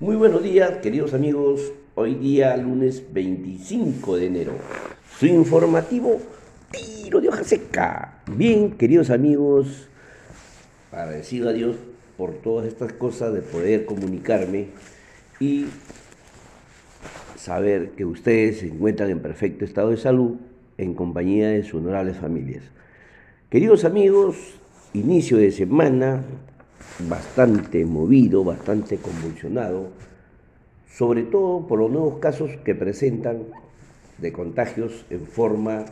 Muy buenos días, queridos amigos. Hoy día, lunes 25 de enero. Su informativo tiro de hoja seca. Bien, queridos amigos, agradecido a Dios por todas estas cosas de poder comunicarme y saber que ustedes se encuentran en perfecto estado de salud en compañía de sus honorables familias. Queridos amigos, inicio de semana bastante movido, bastante convulsionado, sobre todo por los nuevos casos que presentan de contagios en forma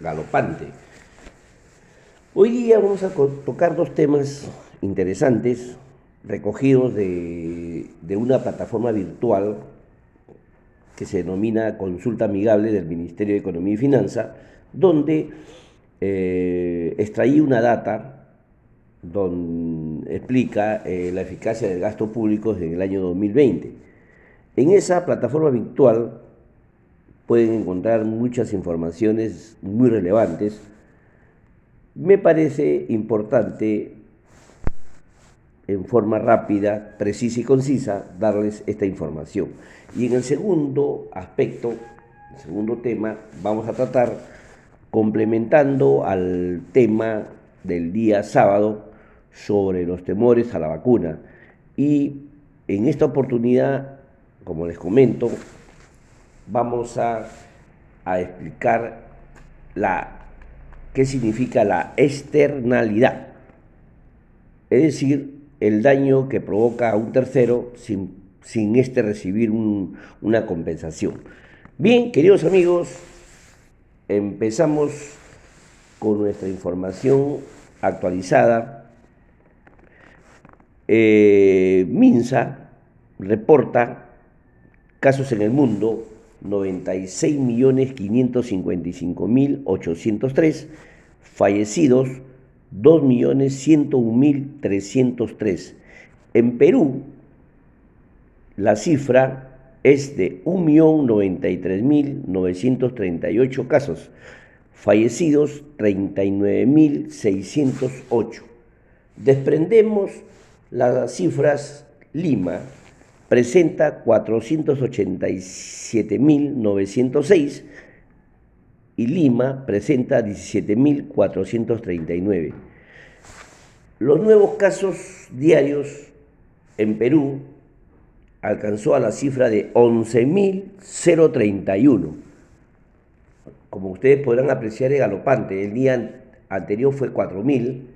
galopante. Hoy día vamos a tocar dos temas interesantes recogidos de, de una plataforma virtual que se denomina Consulta Amigable del Ministerio de Economía y Finanza, donde eh, extraí una data donde explica eh, la eficacia del gasto público en el año 2020. En esa plataforma virtual pueden encontrar muchas informaciones muy relevantes. Me parece importante en forma rápida, precisa y concisa, darles esta información. Y en el segundo aspecto, el segundo tema, vamos a tratar, complementando al tema del día sábado sobre los temores a la vacuna. Y en esta oportunidad, como les comento, vamos a, a explicar la, qué significa la externalidad. Es decir, el daño que provoca a un tercero sin, sin este recibir una compensación. Bien, queridos amigos, empezamos con nuestra información actualizada. Eh, Minsa reporta casos en el mundo 96.555.803, fallecidos 2.101.303. En Perú, la cifra es de 1.093.938 casos, fallecidos 39.608. Desprendemos las cifras Lima, presenta 487.906 y Lima presenta 17.439. Los nuevos casos diarios en Perú alcanzó a la cifra de 11.031. Como ustedes podrán apreciar, es galopante. El día anterior fue 4.000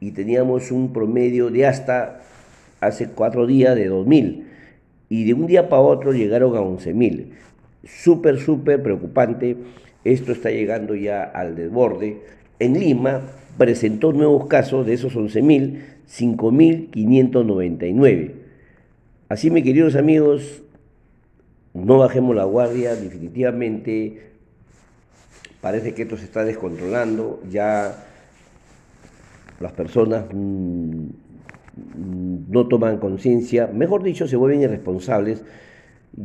y teníamos un promedio de hasta hace cuatro días de 2.000 y de un día para otro llegaron a 11.000. Súper, súper preocupante esto está llegando ya al desborde. En Lima presentó nuevos casos de esos 11.000, 5.599. Así, mis queridos amigos, no bajemos la guardia, definitivamente parece que esto se está descontrolando, ya las personas mm, no toman conciencia, mejor dicho, se vuelven irresponsables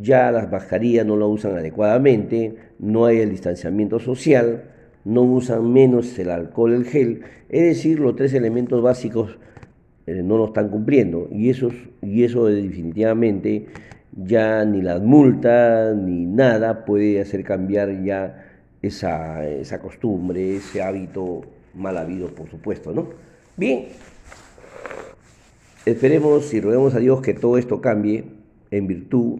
ya las mascarillas no lo usan adecuadamente, no hay el distanciamiento social, no usan menos el alcohol, el gel, es decir, los tres elementos básicos eh, no lo están cumpliendo y eso, y eso definitivamente ya ni las multas ni nada puede hacer cambiar ya esa, esa costumbre, ese hábito mal habido, por supuesto, ¿no? Bien, esperemos y roguemos a Dios que todo esto cambie en virtud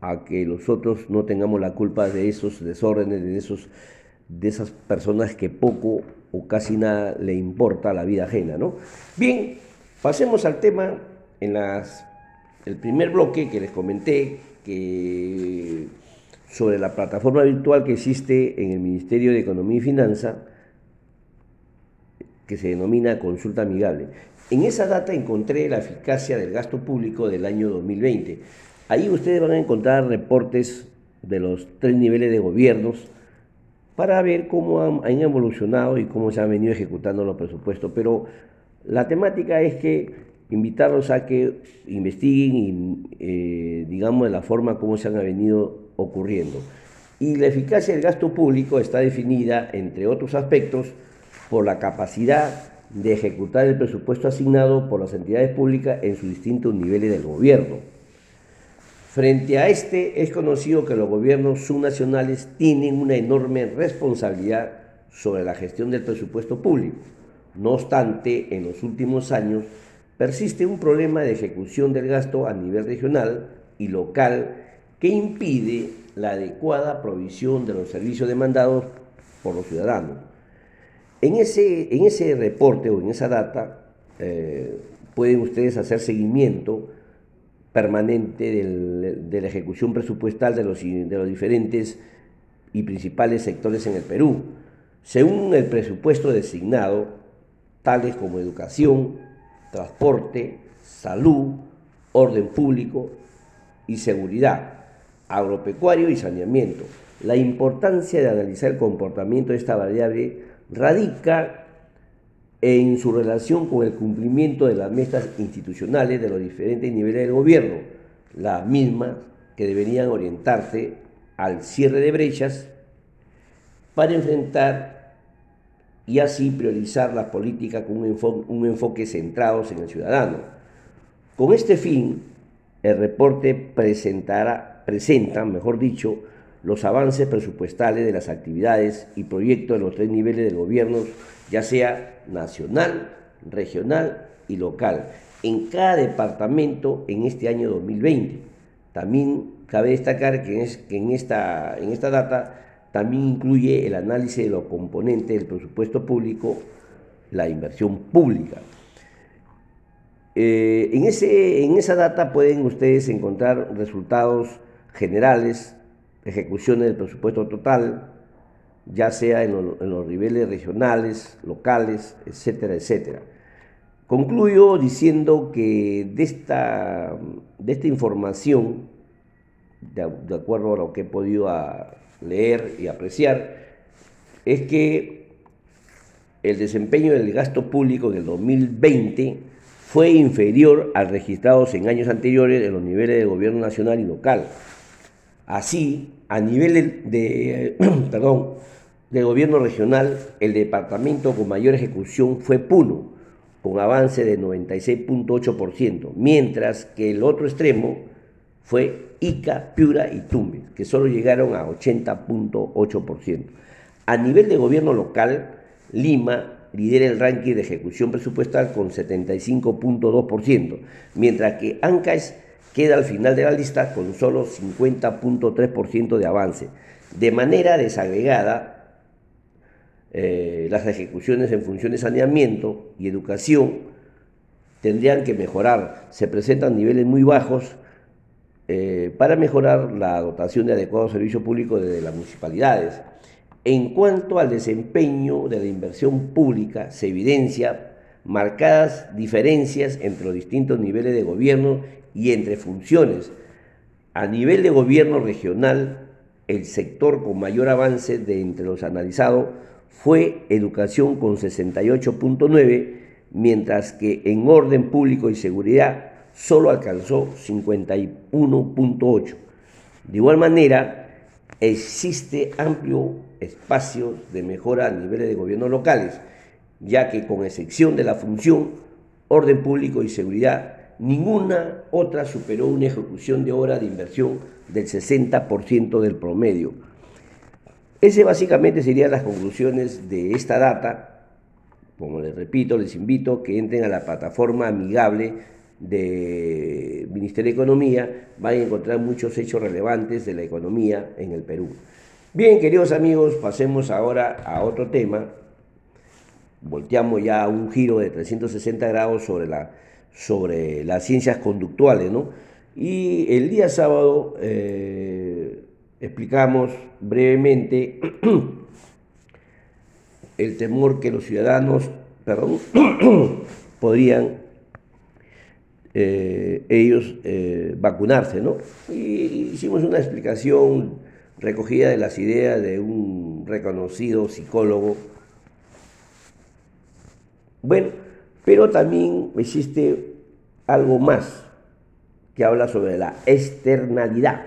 a que nosotros no tengamos la culpa de esos desórdenes, de, esos, de esas personas que poco o casi nada le importa la vida ajena. ¿no? Bien, pasemos al tema en las, el primer bloque que les comenté que sobre la plataforma virtual que existe en el Ministerio de Economía y Finanza, que se denomina Consulta Amigable. En esa data encontré la eficacia del gasto público del año 2020 Ahí ustedes van a encontrar reportes de los tres niveles de gobiernos para ver cómo han, evolucionado y cómo se han venido ejecutando los presupuestos. Pero la temática es que invitarlos a que investiguen y eh, digamos de la forma como se han venido ocurriendo. Y la eficacia del gasto público está definida, entre otros aspectos, por la capacidad de ejecutar el presupuesto asignado por las entidades públicas en sus distintos niveles del gobierno. Frente a este, es conocido que los gobiernos subnacionales tienen una enorme responsabilidad sobre la gestión del presupuesto público. No obstante, en los últimos años persiste un problema de ejecución del gasto a nivel regional y local que impide la adecuada provisión de los servicios demandados por los ciudadanos. En ese, en ese reporte o en esa data eh, pueden ustedes hacer seguimiento permanente de la ejecución presupuestal de los, de los diferentes y principales sectores en el Perú, según el presupuesto designado, tales como educación, transporte, salud, orden público y seguridad, agropecuario y saneamiento. La importancia de analizar el comportamiento de esta variable radica en su relación con el cumplimiento de las metas institucionales de los diferentes niveles del gobierno, las mismas que deberían orientarse al cierre de brechas para enfrentar y así priorizar la política con un enfoque, un en el ciudadano. Con este fin, el reporte presentará, presenta, mejor dicho, los avances presupuestales de las actividades y proyectos de los tres niveles del gobierno, ya sea nacional, regional y local, en cada departamento en este año 2020. También cabe destacar que, en, esta, en esta data también incluye el análisis de los componentes del presupuesto público, la inversión pública. Eh, en, ese, en esa data pueden ustedes encontrar resultados generales ejecuciones del presupuesto total, ya sea en, los niveles regionales, locales, etcétera, etcétera. Concluyo diciendo que de esta, de esta información, de, acuerdo a lo que he podido leer y apreciar, es que el desempeño del gasto público en el 2020 fue inferior al registrado en años anteriores en los niveles de gobierno nacional y local. Así, a nivel de, perdón, gobierno regional, el departamento con mayor ejecución fue Puno, con avance de 96.8%, mientras que el otro extremo fue Ica, Piura y Tumbes, que solo llegaron a 80.8%. A nivel de gobierno local, Lima lidera el ranking de ejecución presupuestal con 75.2%, mientras que Ancash queda al final de la lista con solo 50.3% de avance. De manera desagregada, eh, las ejecuciones en función de saneamiento y educación tendrían que mejorar. Se presentan niveles muy bajos eh, para mejorar la dotación de adecuados servicios públicos desde las municipalidades. En cuanto al desempeño de la inversión pública, se evidencia marcadas diferencias entre los distintos niveles de gobierno y entre funciones. A nivel de gobierno regional, el sector con mayor avance de entre los analizados fue educación con 68.9, mientras que en orden público y seguridad solo alcanzó 51.8. De igual manera, existe amplio espacio de mejora a niveles de gobierno locales, ya que con excepción de la función orden público y seguridad, ninguna otra superó una ejecución de hora de inversión del 60% del promedio. Ese básicamente serían las conclusiones de esta data. Como les repito, les invito que entren a la plataforma amigable de Ministerio de Economía, van a encontrar muchos hechos relevantes de la economía en el Perú. Bien, queridos amigos, pasemos ahora a otro tema. Volteamos ya a un giro de 360 grados sobre la sobre las ciencias conductuales, ¿no? Y el día sábado eh, explicamos brevemente el temor que los ciudadanos, perdón, podrían eh, ellos eh, vacunarse, ¿no? Y hicimos una explicación recogida de las ideas de un reconocido psicólogo. Bueno, pero también existe algo más que habla sobre la externalidad,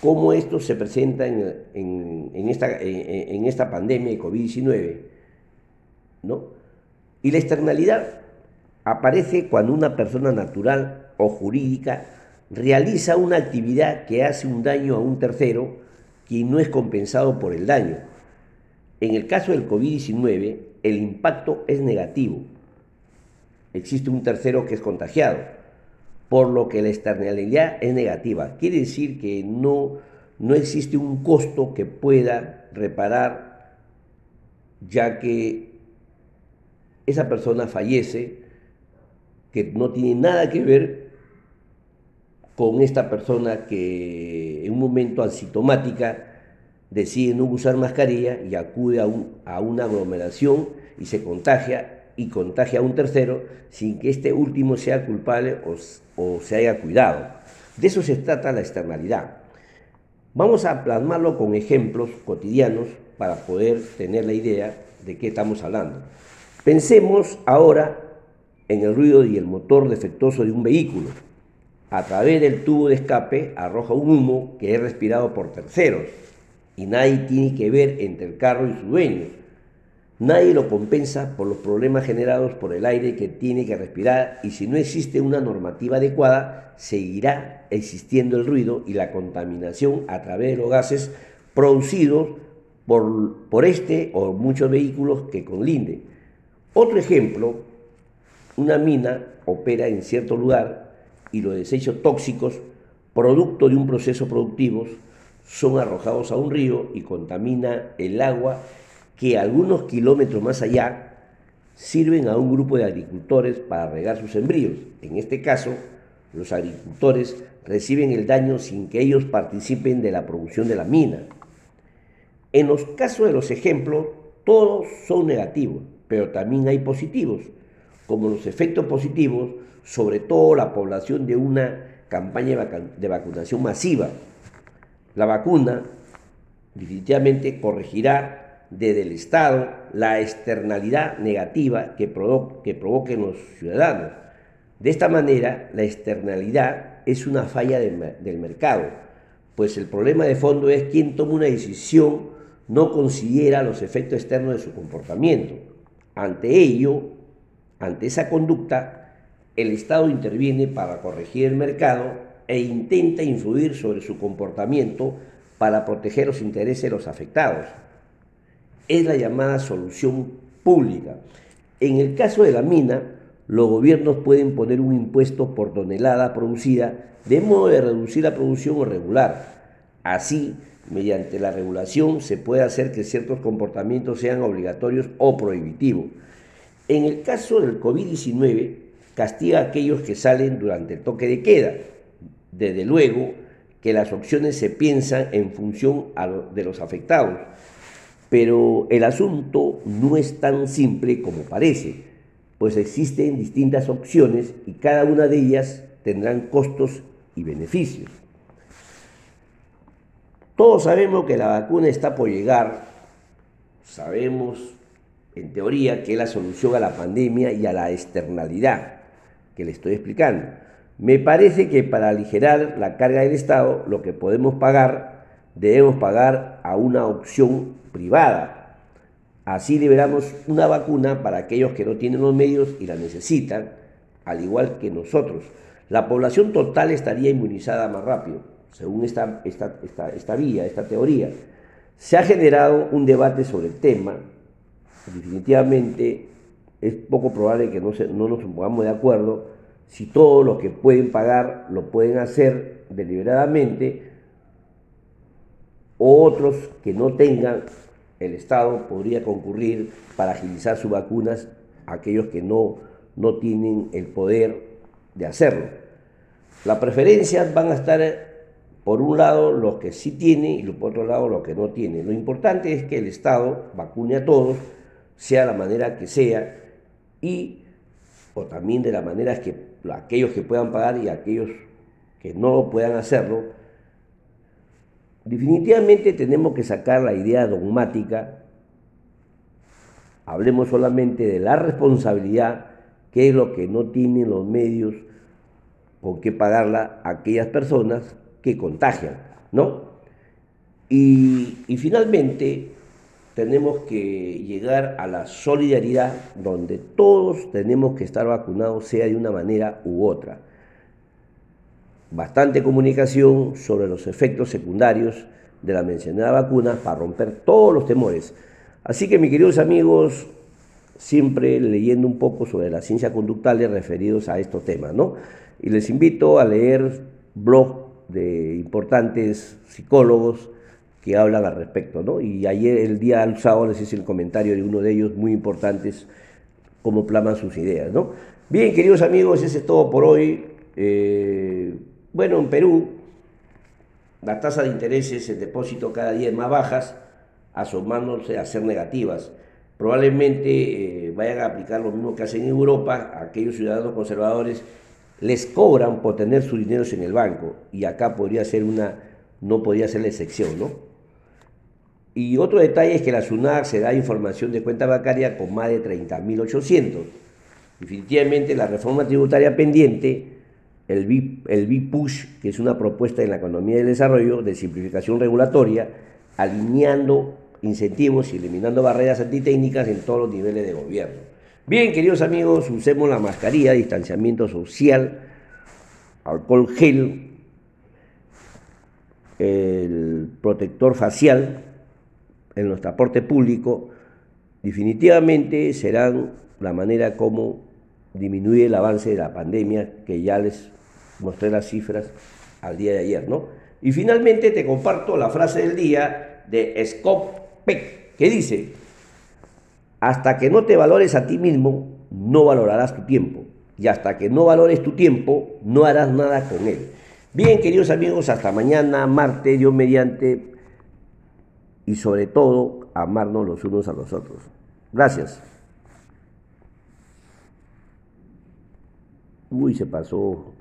cómo esto se presenta en, esta, en esta, pandemia de COVID-19. ¿no? Y la externalidad aparece cuando una persona natural o jurídica realiza una actividad que hace un daño a un tercero quien no es compensado por el daño. En el caso del COVID-19, el impacto es negativo. Existe un tercero que es contagiado, por lo que la externalidad es negativa. Quiere decir que no, no existe un costo que pueda reparar, ya que esa persona fallece, que no tiene nada que ver con esta persona que en un momento asintomática decide no usar mascarilla y acude a, a una aglomeración y se contagia y contagia a un tercero sin que este último sea culpable o, o se haya cuidado. De eso se trata la externalidad. Vamos a plasmarlo con ejemplos cotidianos para poder tener la idea de qué estamos hablando. Pensemos ahora en el ruido y el motor defectuoso de un vehículo. A través del tubo de escape arroja un humo que es respirado por terceros y nadie tiene que ver entre el carro y su dueño. Nadie lo compensa por los problemas generados por el aire que tiene que respirar y si no existe una normativa adecuada, seguirá existiendo el ruido y la contaminación a través de los gases producidos por, por este o muchos vehículos que conlinden. Otro ejemplo, una mina opera en cierto lugar y los desechos tóxicos, producto de un proceso productivo, son arrojados a un río y contamina el agua que algunos kilómetros más allá sirven a un grupo de agricultores para regar sus sembríos. En este caso, los agricultores reciben el daño sin que ellos participen de la producción de la mina. En los casos de los ejemplos, todos son negativos, pero también hay positivos, como los efectos positivos sobre todo la población de una campaña de vacunación masiva. La vacuna definitivamente corregirá desde el Estado la externalidad negativa que, que provoquen los ciudadanos. De esta manera, la externalidad es una falla del mercado, pues el problema de fondo es quien toma una decisión no considera los efectos externos de su comportamiento. Ante ello, ante esa conducta, el Estado interviene para corregir el mercado e intenta influir sobre su comportamiento para proteger los intereses de los afectados. Es la llamada solución pública. En el caso de la mina, los gobiernos pueden poner un impuesto por tonelada producida de modo de reducir la producción o regular. Así, mediante la regulación se puede hacer que ciertos comportamientos sean obligatorios o prohibitivos. En el caso del COVID-19, castiga a aquellos que salen durante el toque de queda. Desde luego que las opciones se piensan en función de los afectados, pero el asunto no es tan simple como parece, pues existen distintas opciones y cada una de ellas tendrán costos y beneficios. Todos sabemos que la vacuna está por llegar, sabemos en teoría que es la solución a la pandemia y a la externalidad que le estoy explicando. Me parece que para aligerar la carga del Estado, lo que podemos pagar, debemos pagar a una opción privada. Así liberamos una vacuna para aquellos que no tienen los medios y la necesitan, al igual que nosotros. La población total estaría inmunizada más rápido, según esta, esta, esta, vía, esta teoría. Se ha generado un debate sobre el tema. Definitivamente es poco probable que no, no nos pongamos de acuerdo si todos los que pueden pagar lo pueden hacer deliberadamente, o otros que no tengan, el Estado podría concurrir para agilizar sus vacunas a aquellos que no, no tienen el poder de hacerlo. Las preferencias van a estar por un lado los que sí tienen y por otro lado los que no tienen. Lo importante es que el Estado vacune a todos, sea la manera que sea, y o también de la manera que aquellos que puedan pagar y aquellos que no puedan hacerlo, definitivamente tenemos que sacar la idea dogmática, hablemos solamente de la responsabilidad, que es lo que no tienen los medios con qué pagarla a aquellas personas que contagian, ¿no? Y finalmente, tenemos que llegar a la solidaridad donde todos tenemos que estar vacunados, sea de una manera u otra. bastante comunicación sobre los efectos secundarios de la mencionada vacuna para romper todos los temores. Así que mis queridos amigos, siempre leyendo un poco sobre la ciencia conductual referidos a estos temas, ¿no? Y les invito a leer blog de importantes psicólogos que hablan al respecto, ¿no? Y ayer, el día al sábado, les hice el comentario de uno de ellos muy importantes, cómo plaman sus ideas, ¿no? Bien, queridos amigos, ese es todo por hoy. Eh, bueno, en Perú, las tasas de intereses en depósito cada día más bajas, asomándose a ser negativas. Probablemente eh, vayan a aplicar lo mismo que hacen en Europa, aquellos ciudadanos conservadores les cobran por tener sus dineros en el banco y acá podría ser una, no podría ser la excepción, ¿no? Y otro detalle es que la SUNAR se da información de cuenta bancaria con más de 30.800. Definitivamente la reforma tributaria pendiente, el B-Push, que es una propuesta en la economía del desarrollo de simplificación regulatoria, alineando incentivos y eliminando barreras antitécnicas en todos los niveles de gobierno. Bien, queridos amigos, usemos la mascarilla, distanciamiento social, alcohol gel, el protector facial en los transporte público, definitivamente serán la manera como disminuye el avance de la pandemia, que ya les mostré las cifras al día de ayer, ¿no? Y finalmente te comparto la frase del día de Scott Peck, que dice, hasta que no te valores a ti mismo, no valorarás tu tiempo. Y hasta que no valores tu tiempo, no harás nada con él. Bien, queridos amigos, hasta mañana, martes, Dios mediante, y sobre todo, amarnos los unos a los otros. Gracias. Uy, se pasó.